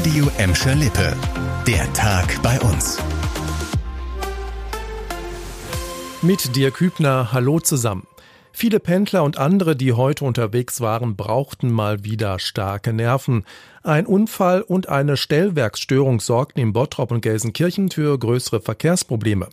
Radio Emscher Lippe. Der Tag bei uns. Mit dir Kübner, hallo zusammen. Viele Pendler und andere, die heute unterwegs waren, brauchten mal wieder starke Nerven. Ein Unfall und eine Stellwerksstörung sorgten in Bottrop und Gelsenkirchen für größere Verkehrsprobleme.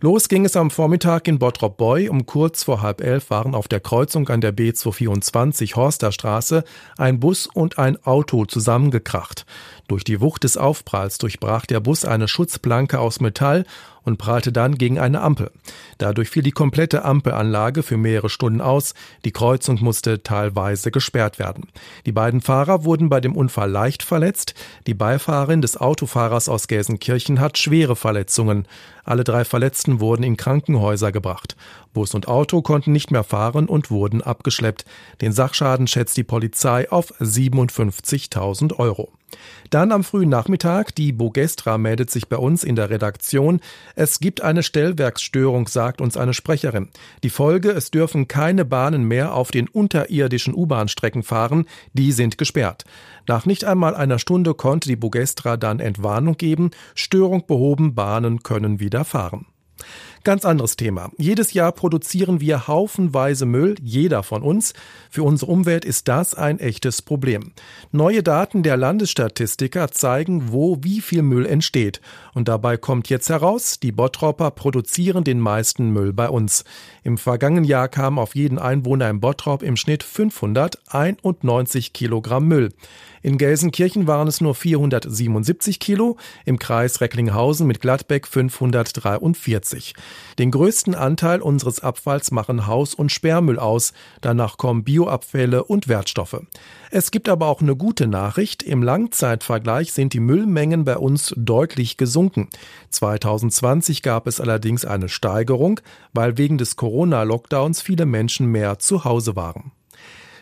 Los ging es am Vormittag in Bottrop-Boy. Um kurz vor halb elf waren auf der Kreuzung an der B224 Horsterstraße ein Bus und ein Auto zusammengekracht. Durch die Wucht des Aufpralls durchbrach der Bus eine Schutzplanke aus Metall und prallte dann gegen eine Ampel. Dadurch fiel die komplette Ampelanlage für mehrere Stunden aus. Die Kreuzung musste teilweise gesperrt werden. Die beiden Fahrer wurden bei dem Unfall leicht verletzt. Die Beifahrerin des Autofahrers aus Gelsenkirchen hat schwere Verletzungen. Alle drei Verletzten wurden in Krankenhäuser gebracht. Bus und Auto konnten nicht mehr fahren und wurden abgeschleppt. Den Sachschaden schätzt die Polizei auf 57.000 Euro. Dann am frühen Nachmittag, die Bogestra meldet sich bei uns in der Redaktion. Es gibt eine Stellwerksstörung, sagt uns eine Sprecherin. Die Folge, es dürfen keine Bahnen mehr auf den unterirdischen U-Bahn-Strecken fahren, die sind gesperrt. Nach nicht einmal einer Stunde konnte die Bogestra dann Entwarnung geben, Störung behoben, Bahnen können wieder fahren. Ganz anderes Thema. Jedes Jahr produzieren wir haufenweise Müll, jeder von uns. Für unsere Umwelt ist das ein echtes Problem. Neue Daten der Landesstatistiker zeigen, wo wie viel Müll entsteht. Und dabei kommt jetzt heraus, die Bottropper produzieren den meisten Müll bei uns. Im vergangenen Jahr kam auf jeden Einwohner im Bottrop im Schnitt 591 Kilogramm Müll. In Gelsenkirchen waren es nur 477 Kilo, im Kreis Recklinghausen mit Gladbeck 543. Den größten Anteil unseres Abfalls machen Haus- und Sperrmüll aus. Danach kommen Bioabfälle und Wertstoffe. Es gibt aber auch eine gute Nachricht. Im Langzeitvergleich sind die Müllmengen bei uns deutlich gesunken. 2020 gab es allerdings eine Steigerung, weil wegen des Corona-Lockdowns viele Menschen mehr zu Hause waren.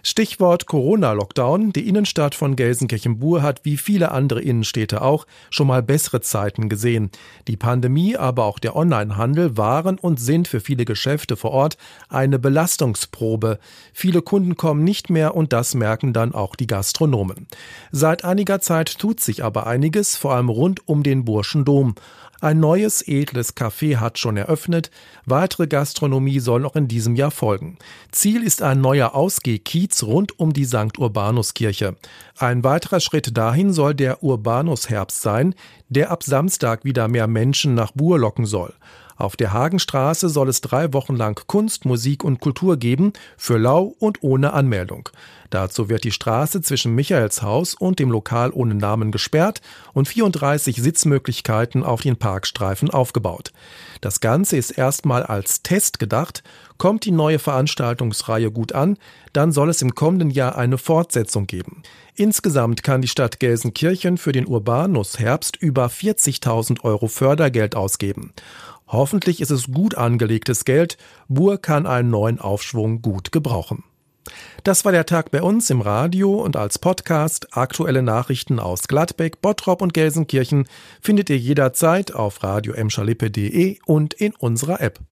Stichwort Corona-Lockdown. Die Innenstadt von Gelsenkirchen-Bur hat wie viele andere Innenstädte auch schon mal bessere Zeiten gesehen. Die Pandemie, aber auch der Onlinehandel waren und sind für viele Geschäfte vor Ort eine Belastungsprobe. Viele Kunden kommen nicht mehr und das merken dann auch die Gastronomen. Seit einiger Zeit tut sich aber einiges, vor allem rund um den Burschen Dom. Ein neues edles Café hat schon eröffnet. Weitere Gastronomie soll noch in diesem Jahr folgen. Ziel ist ein neuer Ausgehkiez rund um die St. Urbanus-Kirche. Ein weiterer Schritt dahin soll der Urbanus-Herbst sein, der ab Samstag wieder mehr Menschen nach Bur locken soll. Auf der Hagenstraße soll es drei Wochen lang Kunst, Musik und Kultur geben, für lau und ohne Anmeldung. Dazu wird die Straße zwischen Michaelshaus und dem Lokal ohne Namen gesperrt und 34 Sitzmöglichkeiten auf den Parkstreifen aufgebaut. Das Ganze ist erstmal als Test gedacht. Kommt die neue Veranstaltungsreihe gut an, dann soll es im kommenden Jahr eine Fortsetzung geben. Insgesamt kann die Stadt Gelsenkirchen für den Urbanus Herbst über 40.000 Euro Fördergeld ausgeben. Hoffentlich ist es gut angelegtes Geld. Bur kann einen neuen Aufschwung gut gebrauchen. Das war der Tag bei uns im Radio und als Podcast. Aktuelle Nachrichten aus Gladbeck, Bottrop und Gelsenkirchen findet ihr jederzeit auf radio und in unserer App.